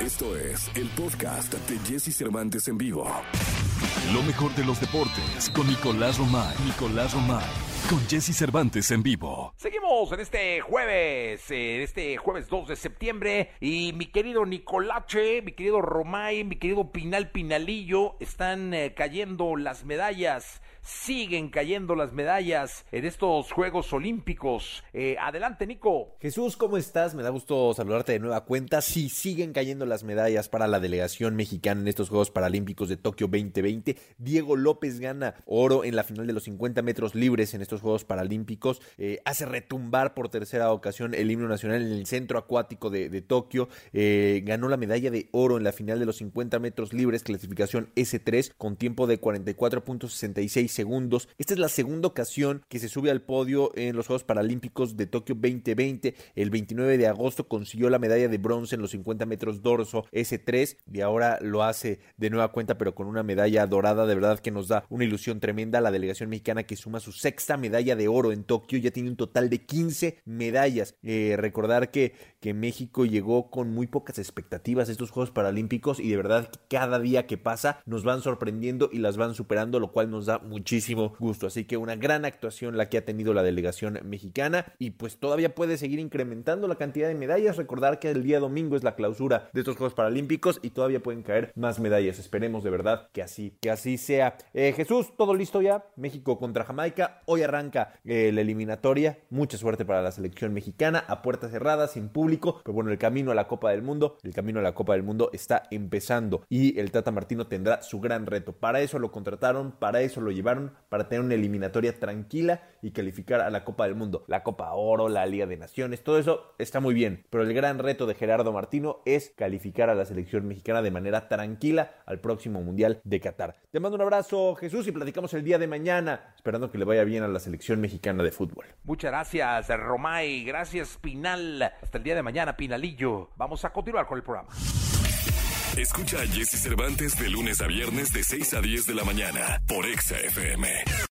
Esto es el podcast de Jesse Cervantes en vivo. Lo mejor de los deportes con Nicolás Romay. Nicolás Romay. Con Jesse Cervantes en vivo. Seguimos en este jueves, en este jueves 2 de septiembre. Y mi querido Nicolache, mi querido Romay, mi querido Pinal Pinalillo, están eh, cayendo las medallas siguen cayendo las medallas en estos Juegos Olímpicos. Eh, adelante, Nico. Jesús, ¿cómo estás? Me da gusto saludarte de nueva cuenta. Sí, siguen cayendo las medallas para la delegación mexicana en estos Juegos Paralímpicos de Tokio 2020. Diego López gana oro en la final de los 50 metros libres en estos Juegos Paralímpicos. Eh, hace retumbar por tercera ocasión el himno nacional en el centro acuático de, Tokio. Eh, ganó la medalla de oro en la final de los 50 metros libres, clasificación S3, con tiempo de 44.66 segundos. Esta es la segunda ocasión que se sube al podio en los Juegos Paralímpicos de Tokio 2020. El 29 de agosto consiguió la medalla de bronce en los 50 metros dorso S3 y ahora lo hace de nueva cuenta pero con una medalla dorada. De verdad que nos da una ilusión tremenda. La delegación mexicana que suma su sexta medalla de oro en Tokio ya tiene un total de 15 medallas. Eh, recordar que, que México llegó con muy pocas expectativas a estos Juegos Paralímpicos y de verdad cada día que pasa nos van sorprendiendo y las van superando, lo cual nos da muchísimo gusto. Así que una gran actuación la que ha tenido la delegación mexicana y pues todavía puede seguir incrementando la cantidad de medallas. Recordar que el día domingo es la clausura de estos Juegos Paralímpicos y todavía pueden caer más medallas. Esperemos de verdad que así, que así sea. Eh, Jesús, todo listo ya. México contra Jamaica. Hoy arranca eh, la eliminatoria. Mucha suerte para la selección mexicana a puertas cerradas, sin público. Pero bueno, el camino a la Copa del Mundo, el camino a la Copa del Mundo está empezando y el Tata Martino tendrá su gran reto. Para eso lo contrataron, para eso lo llevaron para tener una eliminatoria tranquila y calificar a la Copa del Mundo. La Copa Oro, la Liga de Naciones, todo eso está muy bien, pero el gran reto de Gerardo Martino es calificar a la selección mexicana de manera tranquila al próximo Mundial de Qatar. Te mando un abrazo, Jesús, y platicamos el día de mañana, esperando que le vaya bien a la selección mexicana de fútbol. Muchas gracias, Romay. Gracias, Pinal. Hasta el día de mañana, Pinalillo. Vamos a continuar con el programa. Escucha a Jesse Cervantes de lunes a viernes de 6 a 10 de la mañana por Exa FM.